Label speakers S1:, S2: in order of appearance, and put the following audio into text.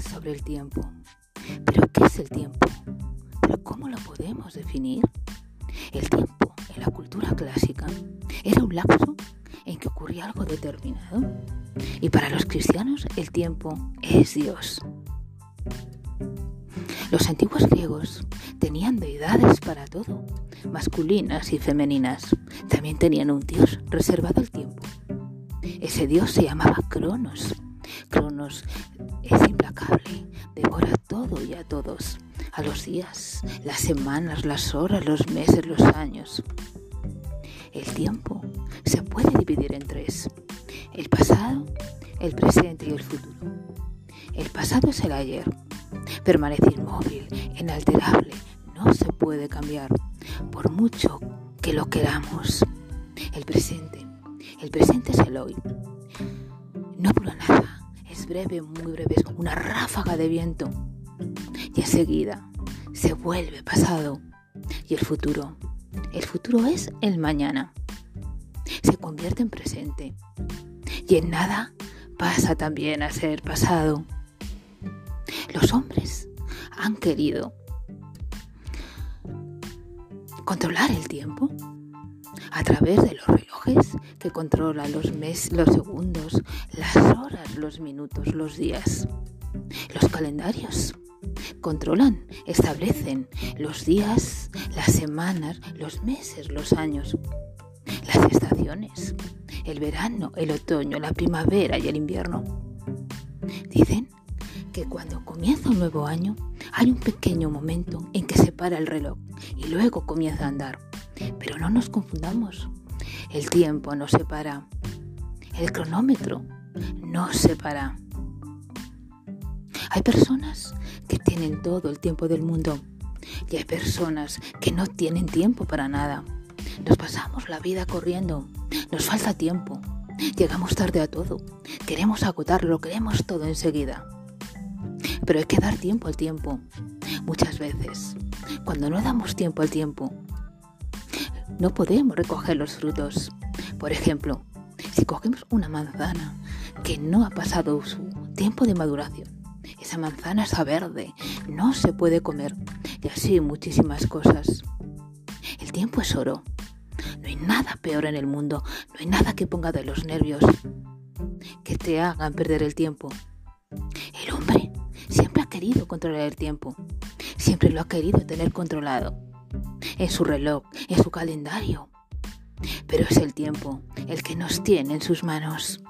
S1: sobre el tiempo. ¿Pero qué es el tiempo? ¿Pero cómo lo podemos definir? El tiempo en la cultura clásica era un lapso en que ocurría algo determinado. Y para los cristianos el tiempo es Dios. Los antiguos griegos tenían deidades para todo, masculinas y femeninas. También tenían un dios reservado al tiempo. Ese dios se llamaba Cronos. Cronos es implacable, devora todo y a todos, a los días, las semanas, las horas, los meses, los años. El tiempo se puede dividir en tres, el pasado, el presente y el futuro. El pasado es el ayer, permanece inmóvil, inalterable, no se puede cambiar, por mucho que lo queramos. El presente, el presente es el hoy. No dura nada, es breve, muy breve, es una ráfaga de viento. Y enseguida se vuelve pasado. Y el futuro, el futuro es el mañana. Se convierte en presente. Y en nada pasa también a ser pasado. Los hombres han querido controlar el tiempo a través de los relojes que controlan los meses, los segundos, las horas, los minutos, los días. Los calendarios controlan, establecen los días, las semanas, los meses, los años, las estaciones, el verano, el otoño, la primavera y el invierno. Dicen que cuando comienza un nuevo año hay un pequeño momento en que se para el reloj y luego comienza a andar. Pero no nos confundamos. El tiempo no se para. El cronómetro no se para. Hay personas que tienen todo el tiempo del mundo y hay personas que no tienen tiempo para nada. Nos pasamos la vida corriendo. Nos falta tiempo. Llegamos tarde a todo. Queremos agotarlo, queremos todo enseguida. Pero hay que dar tiempo al tiempo. Muchas veces, cuando no damos tiempo al tiempo, no podemos recoger los frutos. Por ejemplo, si cogemos una manzana que no ha pasado su tiempo de maduración, esa manzana está verde, no se puede comer y así muchísimas cosas. El tiempo es oro. No hay nada peor en el mundo, no hay nada que ponga de los nervios, que te hagan perder el tiempo. El hombre siempre ha querido controlar el tiempo, siempre lo ha querido tener controlado, en su reloj, en su calendario. Pero es el tiempo el que nos tiene en sus manos.